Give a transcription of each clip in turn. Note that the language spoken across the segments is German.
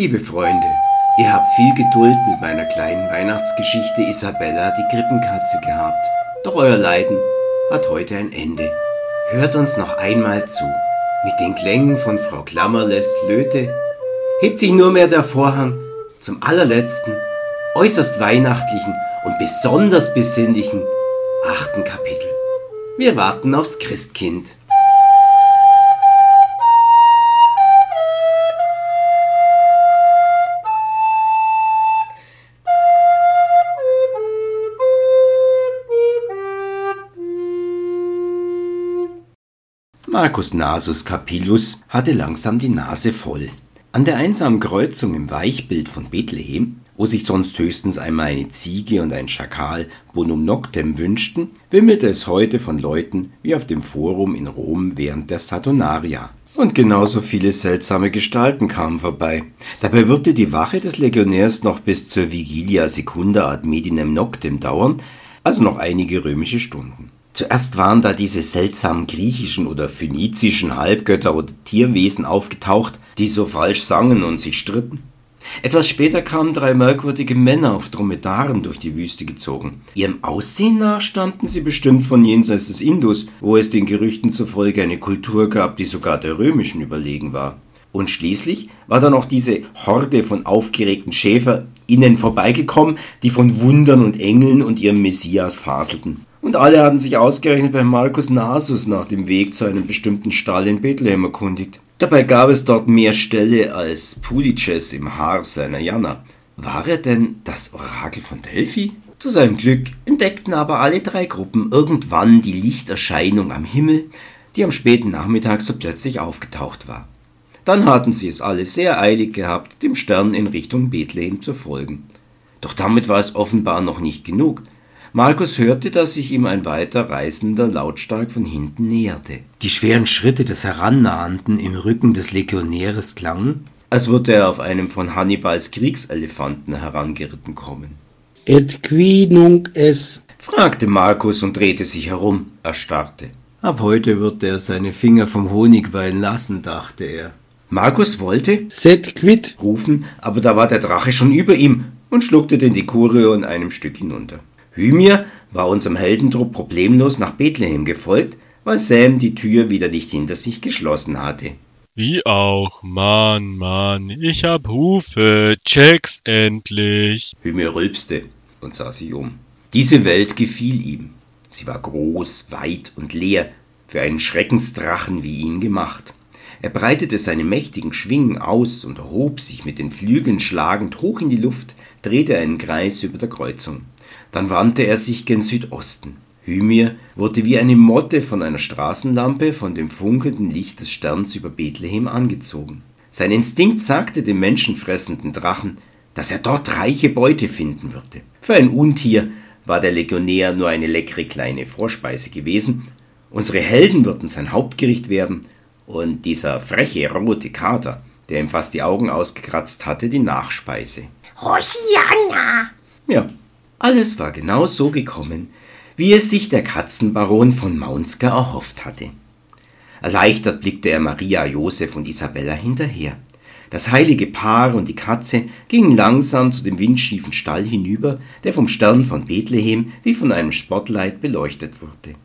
Liebe Freunde, ihr habt viel Geduld mit meiner kleinen Weihnachtsgeschichte Isabella, die Krippenkatze, gehabt. Doch euer Leiden hat heute ein Ende. Hört uns noch einmal zu. Mit den Klängen von Frau Klammerlässt Flöte hebt sich nur mehr der Vorhang zum allerletzten, äußerst weihnachtlichen und besonders besinnlichen achten Kapitel. Wir warten aufs Christkind. Marcus Nasus Capillus hatte langsam die Nase voll. An der einsamen Kreuzung im Weichbild von Bethlehem, wo sich sonst höchstens einmal eine Ziege und ein Schakal bonum noctem wünschten, wimmelte es heute von Leuten wie auf dem Forum in Rom während der Saturnaria. Und genauso viele seltsame Gestalten kamen vorbei. Dabei würde die Wache des Legionärs noch bis zur Vigilia Secunda ad Medinem Noctem dauern, also noch einige römische Stunden. Zuerst waren da diese seltsamen griechischen oder phönizischen Halbgötter oder Tierwesen aufgetaucht, die so falsch sangen und sich stritten. Etwas später kamen drei merkwürdige Männer auf Dromedaren durch die Wüste gezogen. Ihrem Aussehen nach stammten sie bestimmt von jenseits des Indus, wo es den Gerüchten zufolge eine Kultur gab, die sogar der römischen überlegen war. Und schließlich war da noch diese Horde von aufgeregten Schäfer ihnen vorbeigekommen, die von Wundern und Engeln und ihrem Messias faselten. Und alle hatten sich ausgerechnet bei Markus Nasus nach dem Weg zu einem bestimmten Stall in Bethlehem erkundigt. Dabei gab es dort mehr Ställe als Pulices im Haar seiner Jana. War er denn das Orakel von Delphi? Zu seinem Glück entdeckten aber alle drei Gruppen irgendwann die Lichterscheinung am Himmel, die am späten Nachmittag so plötzlich aufgetaucht war. Dann hatten sie es alle sehr eilig gehabt, dem Stern in Richtung Bethlehem zu folgen. Doch damit war es offenbar noch nicht genug – Markus hörte, dass sich ihm ein weiter Reisender lautstark von hinten näherte. Die schweren Schritte des Herannahenden im Rücken des Legionäres klangen, als würde er auf einem von Hannibals Kriegselefanten herangeritten kommen. Et qui nunc es? fragte Markus und drehte sich herum, erstarrte. Ab heute wird er seine Finger vom Honig weilen lassen, dachte er. Markus wollte Set quid rufen, aber da war der Drache schon über ihm und schluckte den Dekurio in einem Stück hinunter. Hymir war unserem Heldentrupp problemlos nach Bethlehem gefolgt, weil Sam die Tür wieder nicht hinter sich geschlossen hatte. Wie auch, Mann, Mann, ich hab Hufe, check's endlich. Hymir rülpste und sah sich um. Diese Welt gefiel ihm. Sie war groß, weit und leer, für einen Schreckensdrachen wie ihn gemacht. Er breitete seine mächtigen Schwingen aus und erhob sich mit den Flügeln schlagend hoch in die Luft, drehte einen Kreis über der Kreuzung. Dann wandte er sich gen Südosten. Hymir wurde wie eine Motte von einer Straßenlampe von dem funkelnden Licht des Sterns über Bethlehem angezogen. Sein Instinkt sagte dem menschenfressenden Drachen, dass er dort reiche Beute finden würde. Für ein Untier war der Legionär nur eine leckere kleine Vorspeise gewesen. Unsere Helden würden sein Hauptgericht werden und dieser freche rote Kater, der ihm fast die Augen ausgekratzt hatte, die Nachspeise. Hosianna! Ja, alles war genau so gekommen, wie es sich der Katzenbaron von Maunsker erhofft hatte. Erleichtert blickte er Maria, Josef und Isabella hinterher. Das heilige Paar und die Katze gingen langsam zu dem windschiefen Stall hinüber, der vom Stern von Bethlehem wie von einem Spotlight beleuchtet wurde.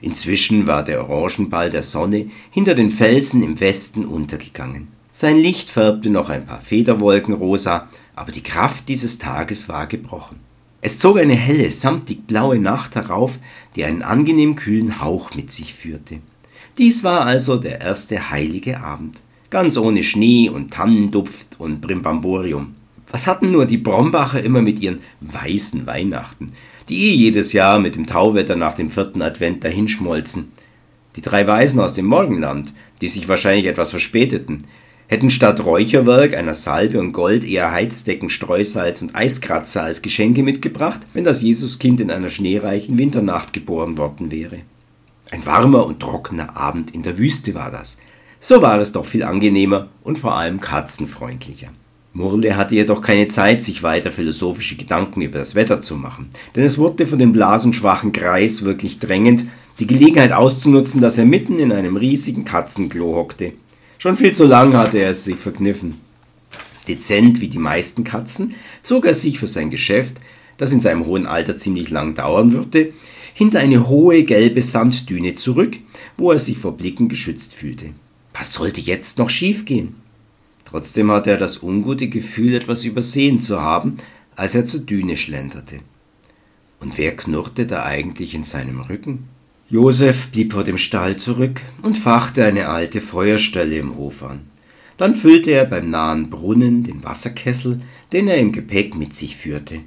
Inzwischen war der Orangenball der Sonne hinter den Felsen im Westen untergegangen. Sein Licht färbte noch ein paar Federwolken rosa, aber die Kraft dieses Tages war gebrochen. Es zog eine helle, samtig blaue Nacht herauf, die einen angenehm kühlen Hauch mit sich führte. Dies war also der erste heilige Abend, ganz ohne Schnee und Tannenduft und Brimbamborium. Was hatten nur die Brombacher immer mit ihren weißen Weihnachten, die eh jedes Jahr mit dem Tauwetter nach dem vierten Advent dahinschmolzen? Die drei Weisen aus dem Morgenland, die sich wahrscheinlich etwas verspäteten, hätten statt Räucherwerk, einer Salbe und Gold eher Heizdecken, Streusalz und Eiskratzer als Geschenke mitgebracht, wenn das Jesuskind in einer schneereichen Winternacht geboren worden wäre. Ein warmer und trockener Abend in der Wüste war das. So war es doch viel angenehmer und vor allem katzenfreundlicher. Murle hatte jedoch keine Zeit, sich weiter philosophische Gedanken über das Wetter zu machen, denn es wurde von dem blasenschwachen Greis wirklich drängend, die Gelegenheit auszunutzen, dass er mitten in einem riesigen Katzenklo hockte Schon viel zu lang hatte er es sich verkniffen. Dezent wie die meisten Katzen zog er sich für sein Geschäft, das in seinem hohen Alter ziemlich lang dauern würde, hinter eine hohe gelbe Sanddüne zurück, wo er sich vor Blicken geschützt fühlte. Was sollte jetzt noch schiefgehen? Trotzdem hatte er das ungute Gefühl, etwas übersehen zu haben, als er zur Düne schlenderte. Und wer knurrte da eigentlich in seinem Rücken? Josef blieb vor dem Stall zurück und fachte eine alte Feuerstelle im Hof an. Dann füllte er beim nahen Brunnen den Wasserkessel, den er im Gepäck mit sich führte.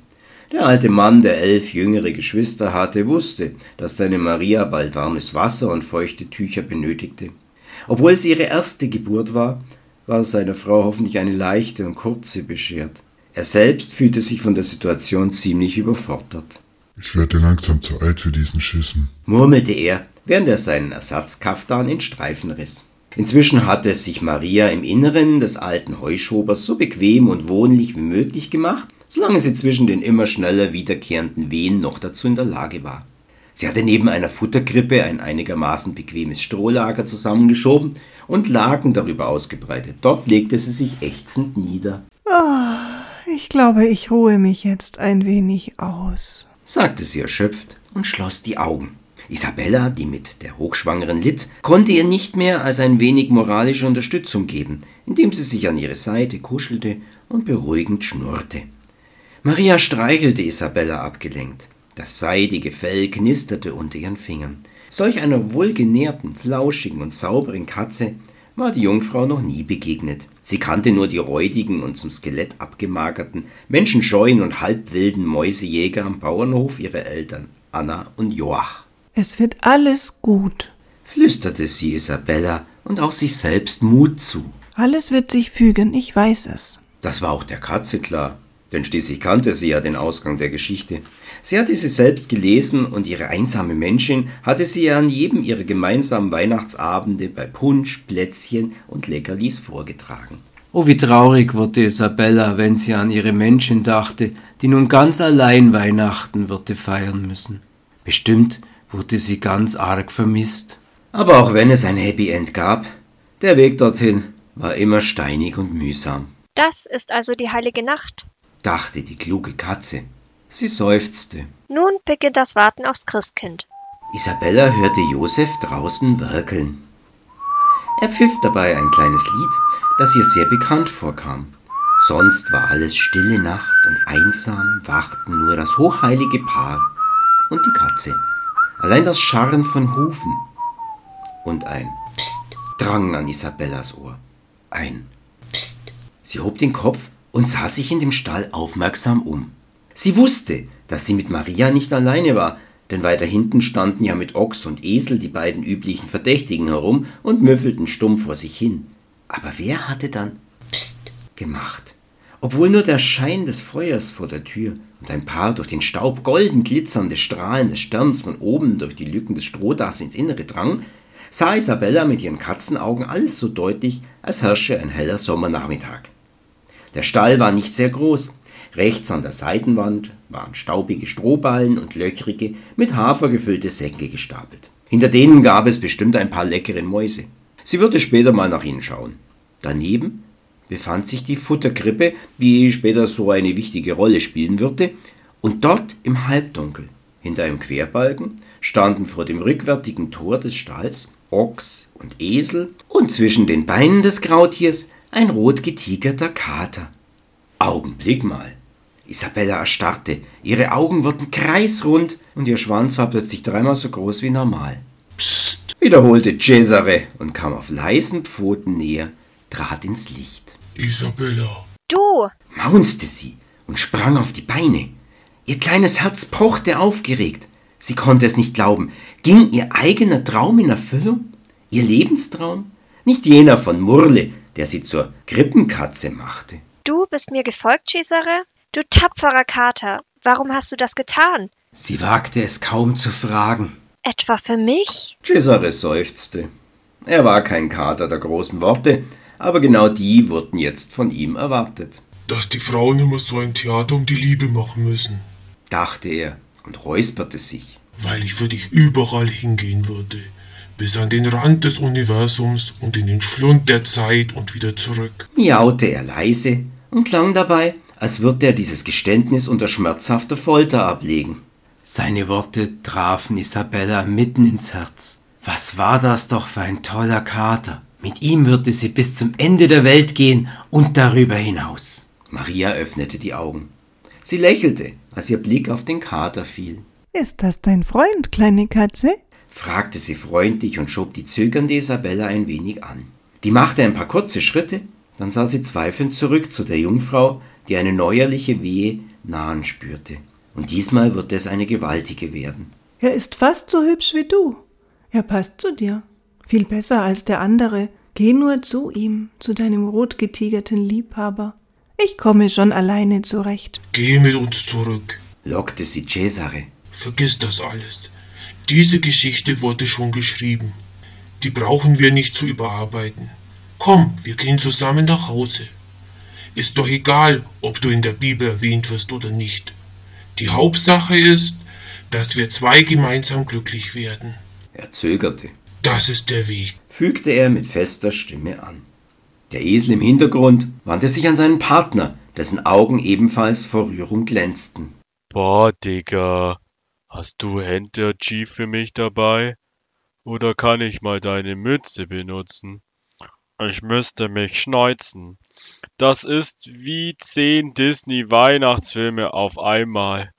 Der alte Mann, der elf jüngere Geschwister hatte, wusste, dass seine Maria bald warmes Wasser und feuchte Tücher benötigte. Obwohl es ihre erste Geburt war, war seiner Frau hoffentlich eine leichte und kurze beschert. Er selbst fühlte sich von der Situation ziemlich überfordert. Ich werde langsam zu alt für diesen Schism, murmelte er, während er seinen Ersatzkaftan in Streifen riss. Inzwischen hatte sich Maria im Inneren des alten Heuschobers so bequem und wohnlich wie möglich gemacht, solange sie zwischen den immer schneller wiederkehrenden Wehen noch dazu in der Lage war. Sie hatte neben einer Futterkrippe ein einigermaßen bequemes Strohlager zusammengeschoben und Laken darüber ausgebreitet. Dort legte sie sich ächzend nieder. Oh, ich glaube, ich ruhe mich jetzt ein wenig aus, sagte sie erschöpft und schloss die Augen. Isabella, die mit der Hochschwangeren litt, konnte ihr nicht mehr als ein wenig moralische Unterstützung geben, indem sie sich an ihre Seite kuschelte und beruhigend schnurrte. Maria streichelte Isabella abgelenkt. Das seidige Fell knisterte unter ihren Fingern. Solch einer wohlgenährten, flauschigen und sauberen Katze war die Jungfrau noch nie begegnet. Sie kannte nur die räudigen und zum Skelett abgemagerten, menschenscheuen und halbwilden Mäusejäger am Bauernhof ihrer Eltern, Anna und Joach. Es wird alles gut, flüsterte sie Isabella und auch sich selbst Mut zu. Alles wird sich fügen, ich weiß es. Das war auch der Katze klar, denn schließlich kannte sie ja den Ausgang der Geschichte. Sie hatte sie selbst gelesen und ihre einsame Menschin hatte sie an jedem ihrer gemeinsamen Weihnachtsabende bei Punsch, Plätzchen und Leckerlis vorgetragen. Oh, wie traurig wurde Isabella, wenn sie an ihre Menschin dachte, die nun ganz allein Weihnachten würde feiern müssen. Bestimmt wurde sie ganz arg vermisst. Aber auch wenn es ein Happy End gab, der Weg dorthin war immer steinig und mühsam. Das ist also die heilige Nacht, dachte die kluge Katze. Sie seufzte. Nun beginnt das Warten aufs Christkind. Isabella hörte Josef draußen werkeln. Er pfiff dabei ein kleines Lied, das ihr sehr bekannt vorkam. Sonst war alles stille Nacht und einsam wachten nur das hochheilige Paar und die Katze. Allein das Scharren von Hufen und ein Psst drang an Isabellas Ohr. Ein Psst. Sie hob den Kopf und sah sich in dem Stall aufmerksam um. Sie wusste, dass sie mit Maria nicht alleine war, denn weiter hinten standen ja mit Ochs und Esel die beiden üblichen Verdächtigen herum und müffelten stumm vor sich hin. Aber wer hatte dann Psst gemacht? Obwohl nur der Schein des Feuers vor der Tür und ein paar durch den Staub golden glitzernde Strahlen des Sterns von oben durch die Lücken des Strohdachs ins Innere drang, sah Isabella mit ihren Katzenaugen alles so deutlich, als herrsche ein heller Sommernachmittag. Der Stall war nicht sehr groß. Rechts an der Seitenwand waren staubige Strohballen und löchrige, mit Hafer gefüllte Säcke gestapelt. Hinter denen gab es bestimmt ein paar leckere Mäuse. Sie würde später mal nach ihnen schauen. Daneben befand sich die Futterkrippe, die später so eine wichtige Rolle spielen würde, und dort im Halbdunkel, hinter einem Querbalken, standen vor dem rückwärtigen Tor des Stalls Ochs und Esel und zwischen den Beinen des Krautiers ein rot getigerter Kater. Augenblick mal. Isabella erstarrte, ihre Augen wurden kreisrund und ihr Schwanz war plötzlich dreimal so groß wie normal. Psst, wiederholte Cesare und kam auf leisen Pfoten näher, trat ins Licht. Isabella. Du! maunzte sie und sprang auf die Beine. Ihr kleines Herz pochte aufgeregt. Sie konnte es nicht glauben. Ging ihr eigener Traum in Erfüllung? Ihr Lebenstraum? Nicht jener von Murle, der sie zur Krippenkatze machte. Du bist mir gefolgt, Cesare? Du tapferer Kater, warum hast du das getan? Sie wagte es kaum zu fragen. Etwa für mich? Cesare seufzte. Er war kein Kater der großen Worte, aber genau die wurden jetzt von ihm erwartet. Dass die Frauen immer so ein Theater um die Liebe machen müssen, dachte er und räusperte sich. Weil ich für dich überall hingehen würde, bis an den Rand des Universums und in den Schlund der Zeit und wieder zurück. Miaute er leise und klang dabei, als würde er dieses Geständnis unter schmerzhafter Folter ablegen. Seine Worte trafen Isabella mitten ins Herz. Was war das doch für ein toller Kater? Mit ihm würde sie bis zum Ende der Welt gehen und darüber hinaus. Maria öffnete die Augen. Sie lächelte, als ihr Blick auf den Kater fiel. Ist das dein Freund, kleine Katze? Fragte sie freundlich und schob die zögernde Isabella ein wenig an. Die machte ein paar kurze Schritte, dann sah sie zweifelnd zurück zu der Jungfrau, die eine neuerliche Wehe nahen spürte. Und diesmal wird es eine gewaltige werden. Er ist fast so hübsch wie du. Er passt zu dir. Viel besser als der andere. Geh nur zu ihm, zu deinem rotgetigerten Liebhaber. Ich komme schon alleine zurecht. Geh mit uns zurück. lockte sie Cesare. Vergiss das alles. Diese Geschichte wurde schon geschrieben. Die brauchen wir nicht zu überarbeiten. Komm, wir gehen zusammen nach Hause. Ist doch egal, ob du in der Bibel erwähnt wirst oder nicht. Die Hauptsache ist, dass wir zwei gemeinsam glücklich werden. Er zögerte, Das ist der Weg. fügte er mit fester Stimme an. Der Esel im Hintergrund wandte sich an seinen Partner, dessen Augen ebenfalls vor Rührung glänzten. Boah, Digga. Hast du Handkerchief für mich dabei? Oder kann ich mal deine Mütze benutzen? Ich müsste mich schneuzen. Das ist wie zehn Disney-Weihnachtsfilme auf einmal.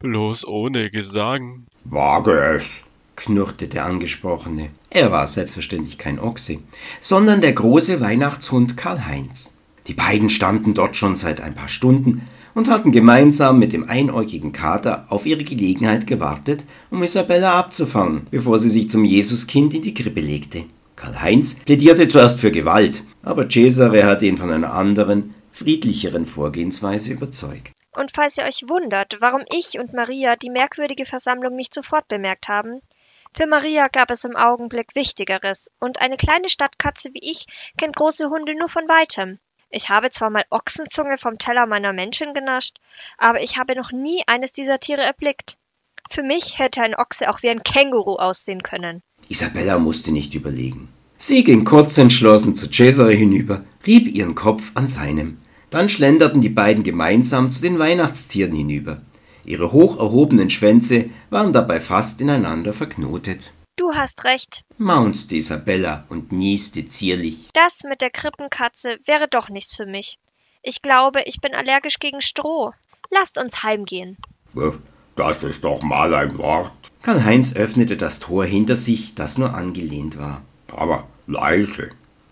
Bloß ohne Gesang. Wage es, knurrte der Angesprochene. Er war selbstverständlich kein Ochse, sondern der große Weihnachtshund Karl-Heinz. Die beiden standen dort schon seit ein paar Stunden und hatten gemeinsam mit dem einäugigen Kater auf ihre Gelegenheit gewartet, um Isabella abzufangen, bevor sie sich zum Jesuskind in die Krippe legte. Karl-Heinz plädierte zuerst für Gewalt, aber Cesare hatte ihn von einer anderen, friedlicheren Vorgehensweise überzeugt. Und falls ihr euch wundert, warum ich und Maria die merkwürdige Versammlung nicht sofort bemerkt haben, für Maria gab es im Augenblick Wichtigeres, und eine kleine Stadtkatze wie ich kennt große Hunde nur von weitem. Ich habe zwar mal Ochsenzunge vom Teller meiner Menschen genascht, aber ich habe noch nie eines dieser Tiere erblickt. Für mich hätte ein Ochse auch wie ein Känguru aussehen können. Isabella musste nicht überlegen. Sie ging kurz entschlossen zu Cesare hinüber, rieb ihren Kopf an seinem. Dann schlenderten die beiden gemeinsam zu den Weihnachtstieren hinüber. Ihre hoch erhobenen Schwänze waren dabei fast ineinander verknotet. Du hast recht. Maunzte Isabella und nieste zierlich. Das mit der Krippenkatze wäre doch nichts für mich. Ich glaube, ich bin allergisch gegen Stroh. Lasst uns heimgehen. Das ist doch mal ein Wort. Karl-Heinz öffnete das Tor hinter sich, das nur angelehnt war. Aber leise.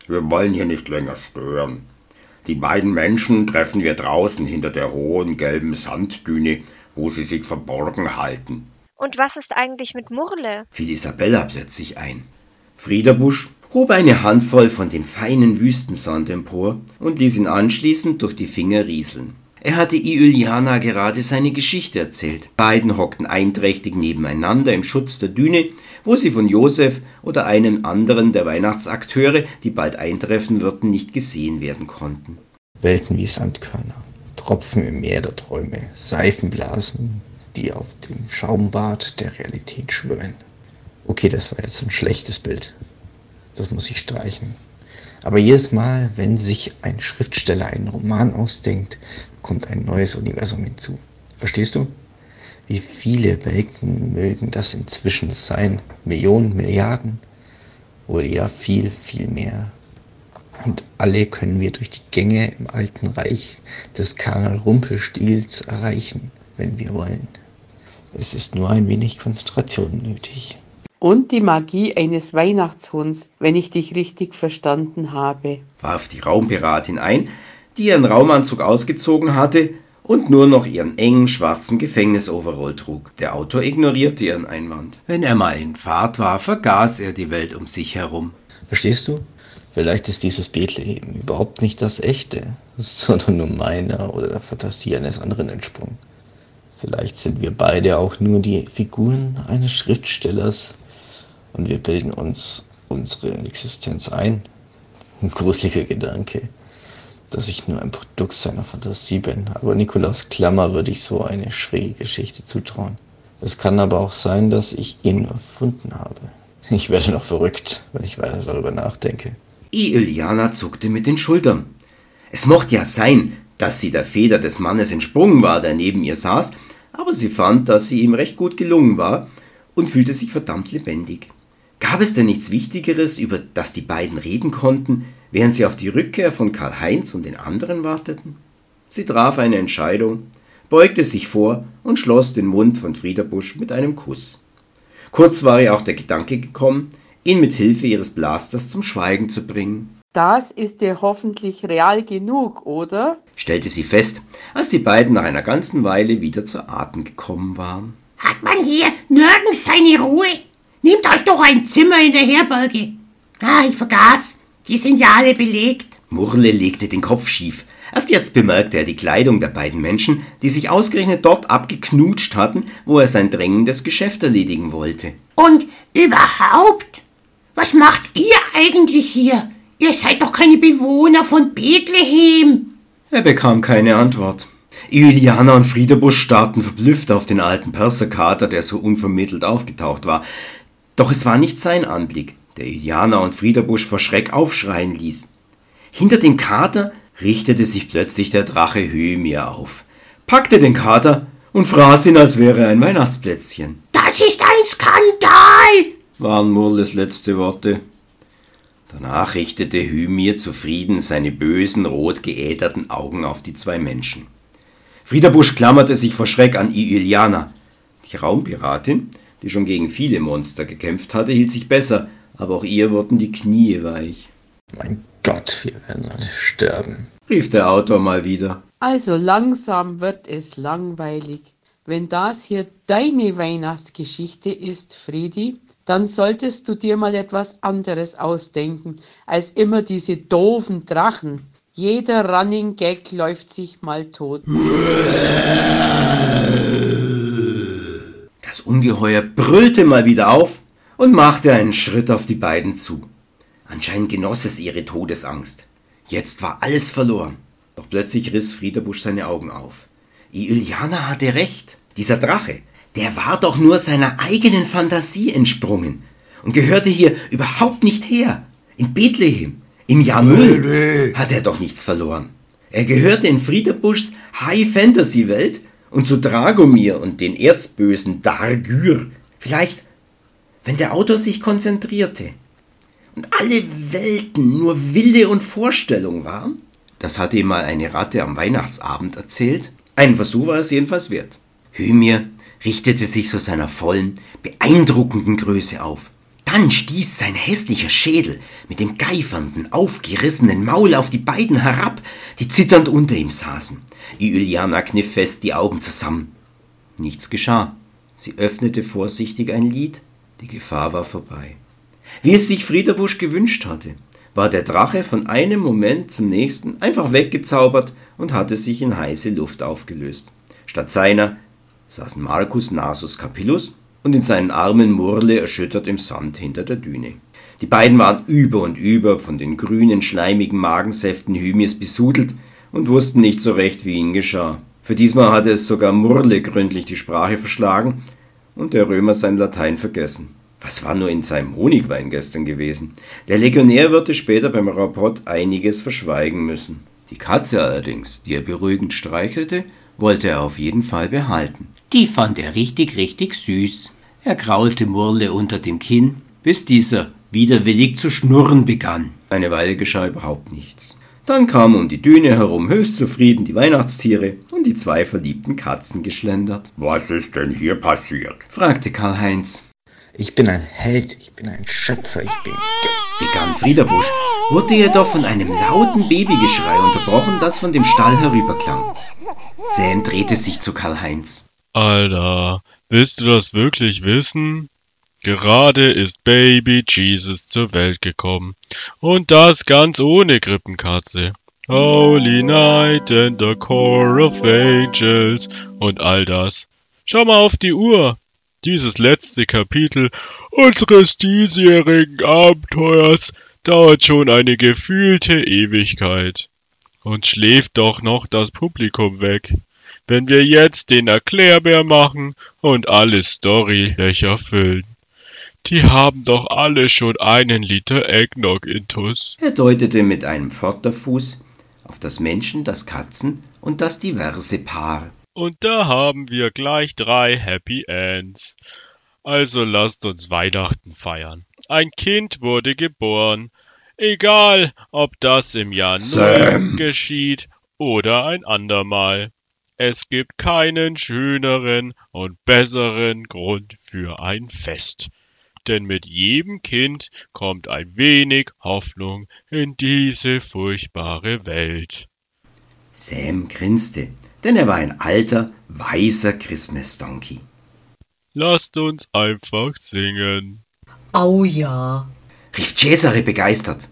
Wir wollen hier nicht länger stören. Die beiden Menschen treffen wir draußen hinter der hohen gelben Sanddüne, wo sie sich verborgen halten. Und was ist eigentlich mit Murle? fiel Isabella plötzlich ein. Friederbusch hob eine Handvoll von dem feinen Wüstensand empor und ließ ihn anschließend durch die Finger rieseln. Er hatte Iuliana gerade seine Geschichte erzählt. Beiden hockten einträchtig nebeneinander im Schutz der Düne, wo sie von Josef oder einem anderen der Weihnachtsakteure, die bald eintreffen würden, nicht gesehen werden konnten. Welten wie Sandkörner, Tropfen im Meer der Träume, Seifenblasen, die auf dem Schaumbad der Realität schwimmen. Okay, das war jetzt ein schlechtes Bild. Das muss ich streichen. Aber jedes Mal, wenn sich ein Schriftsteller einen Roman ausdenkt, kommt ein neues Universum hinzu. Verstehst du? Wie viele Welten mögen das inzwischen sein? Millionen, Milliarden? Wohl eher viel, viel mehr. Und alle können wir durch die Gänge im alten Reich des Karl Rumpelstils erreichen, wenn wir wollen. Es ist nur ein wenig Konzentration nötig. Und die Magie eines Weihnachtshunds, wenn ich dich richtig verstanden habe. warf die Raumpiratin ein, die ihren Raumanzug ausgezogen hatte und nur noch ihren engen schwarzen Gefängnisoverall trug. Der Autor ignorierte ihren Einwand. Wenn er mal in Fahrt war, vergaß er die Welt um sich herum. Verstehst du? Vielleicht ist dieses Bethlehem überhaupt nicht das echte, sondern nur meiner oder der Fantasie eines anderen entsprungen. Vielleicht sind wir beide auch nur die Figuren eines Schriftstellers und wir bilden uns unsere Existenz ein. Ein gruseliger Gedanke, dass ich nur ein Produkt seiner Fantasie bin. Aber Nikolaus Klammer würde ich so eine schräge Geschichte zutrauen. Es kann aber auch sein, dass ich ihn erfunden habe. Ich werde noch verrückt, wenn ich weiter darüber nachdenke. Iuliana zuckte mit den Schultern. Es mochte ja sein, dass sie der Feder des Mannes entsprungen war, der neben ihr saß, aber sie fand, dass sie ihm recht gut gelungen war und fühlte sich verdammt lebendig. Gab es denn nichts Wichtigeres, über das die beiden reden konnten, während sie auf die Rückkehr von Karl-Heinz und den anderen warteten? Sie traf eine Entscheidung, beugte sich vor und schloss den Mund von Friederbusch mit einem Kuss. Kurz war ihr auch der Gedanke gekommen, ihn mit Hilfe ihres Blasters zum Schweigen zu bringen. Das ist dir hoffentlich real genug, oder? stellte sie fest, als die beiden nach einer ganzen Weile wieder zu Atem gekommen waren. Hat man hier nirgends seine Ruhe? Nehmt euch doch ein Zimmer in der Herberge. Ah, ich vergaß. Die sind ja alle belegt. Murle legte den Kopf schief. Erst jetzt bemerkte er die Kleidung der beiden Menschen, die sich ausgerechnet dort abgeknutscht hatten, wo er sein drängendes Geschäft erledigen wollte. Und überhaupt? Was macht ihr eigentlich hier? Ihr seid doch keine Bewohner von Bethlehem. Er bekam keine Antwort. Juliana und Friedebusch starrten verblüfft auf den alten Perserkater, der so unvermittelt aufgetaucht war. Doch es war nicht sein Anblick, der Juliana und Friedebusch vor Schreck aufschreien ließ. Hinter dem Kater richtete sich plötzlich der Drache Hymir auf, packte den Kater und fraß ihn, als wäre er ein Weihnachtsplätzchen. Das ist ein Skandal, waren Murles letzte Worte. Danach richtete Hymir zufrieden seine bösen, rot geäderten Augen auf die zwei Menschen. Friederbusch klammerte sich vor Schreck an Iliana. Die Raumpiratin, die schon gegen viele Monster gekämpft hatte, hielt sich besser, aber auch ihr wurden die Knie weich. Mein Gott, wir werden alle sterben, rief der Autor mal wieder. Also langsam wird es langweilig. Wenn das hier deine Weihnachtsgeschichte ist, Friedi, dann solltest du dir mal etwas anderes ausdenken, als immer diese doofen Drachen. Jeder Running Gag läuft sich mal tot. Das Ungeheuer brüllte mal wieder auf und machte einen Schritt auf die beiden zu. Anscheinend genoss es ihre Todesangst. Jetzt war alles verloren. Doch plötzlich riss Friederbusch seine Augen auf. Iliana hatte recht. Dieser Drache, der war doch nur seiner eigenen Fantasie entsprungen und gehörte hier überhaupt nicht her. In Bethlehem, im Jahr Null, hat er doch nichts verloren. Er gehörte in Friederbuschs High-Fantasy-Welt und zu Dragomir und den Erzbösen Dargyr. Vielleicht, wenn der Autor sich konzentrierte und alle Welten nur Wille und Vorstellung waren? Das hatte ihm mal eine Ratte am Weihnachtsabend erzählt. Ein Versuch war es jedenfalls wert. Hymir richtete sich zu seiner vollen, beeindruckenden Größe auf. Dann stieß sein hässlicher Schädel mit dem geifernden, aufgerissenen Maul auf die beiden herab, die zitternd unter ihm saßen. Iuliana kniff fest die Augen zusammen. Nichts geschah. Sie öffnete vorsichtig ein Lied. Die Gefahr war vorbei. Wie es sich Friederbusch gewünscht hatte, war der Drache von einem Moment zum nächsten einfach weggezaubert und hatte sich in heiße Luft aufgelöst. Statt seiner saßen Marcus Nasus Capillus und in seinen Armen Murle erschüttert im Sand hinter der Düne. Die beiden waren über und über von den grünen, schleimigen Magensäften Hymirs besudelt und wussten nicht so recht, wie ihnen geschah. Für diesmal hatte es sogar Murle gründlich die Sprache verschlagen und der Römer sein Latein vergessen. Was war nur in seinem Honigwein gestern gewesen? Der Legionär würde später beim Rapport einiges verschweigen müssen. Die Katze allerdings, die er beruhigend streichelte, wollte er auf jeden Fall behalten. Die fand er richtig, richtig süß. Er kraulte Murle unter dem Kinn, bis dieser widerwillig zu schnurren begann. Eine Weile geschah überhaupt nichts. Dann kamen um die Düne herum höchst zufrieden die Weihnachtstiere und die zwei verliebten Katzen geschlendert. Was ist denn hier passiert? fragte Karl-Heinz. Ich bin ein Held, ich bin ein Schöpfer, ich bin. begann Friederbusch, wurde jedoch von einem lauten Babygeschrei unterbrochen, das von dem Stall herüberklang. Sam drehte sich zu Karl-Heinz. Alter, willst du das wirklich wissen? Gerade ist Baby Jesus zur Welt gekommen. Und das ganz ohne Krippenkatze. Holy Night and the Core of Angels und all das. Schau mal auf die Uhr. Dieses letzte Kapitel unseres diesjährigen Abenteuers dauert schon eine gefühlte Ewigkeit. Und schläft doch noch das Publikum weg wenn wir jetzt den Erklärbär machen und alle Storylöcher füllen. Die haben doch alle schon einen Liter Eggnog intus. Er deutete mit einem Vorderfuß auf das Menschen, das Katzen und das diverse Paar. Und da haben wir gleich drei Happy Ends. Also lasst uns Weihnachten feiern. Ein Kind wurde geboren. Egal, ob das im Jahr. Null geschieht oder ein andermal. Es gibt keinen schöneren und besseren Grund für ein Fest. Denn mit jedem Kind kommt ein wenig Hoffnung in diese furchtbare Welt. Sam grinste, denn er war ein alter, weißer Christmas Donkey. Lasst uns einfach singen. Au ja. rief Cesare begeistert.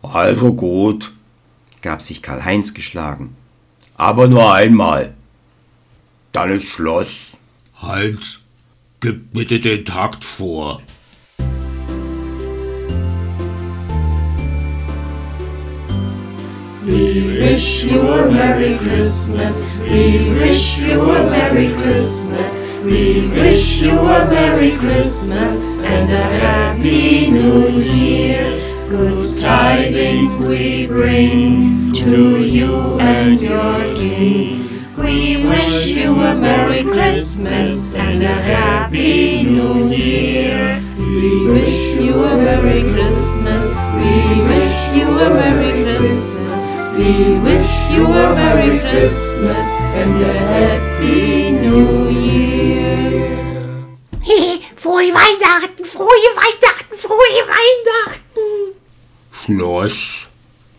Also gut, gab sich Karl-Heinz geschlagen. Aber nur einmal. Dann ist Schluss. Heinz, gib bitte den Takt vor. We wish you a Merry Christmas. We wish you a Merry Christmas. We wish you a Merry Christmas and a Happy New Year. Good tidings we bring to you and your King. We wish you a Merry Christmas and a Happy New Year. We wish you a Merry Christmas. We wish you a Merry Christmas. We wish you a Merry Christmas and a Happy New Year. frohe Weihnachten, frohe Weihnachten, frohe Weihnachten. Schluss.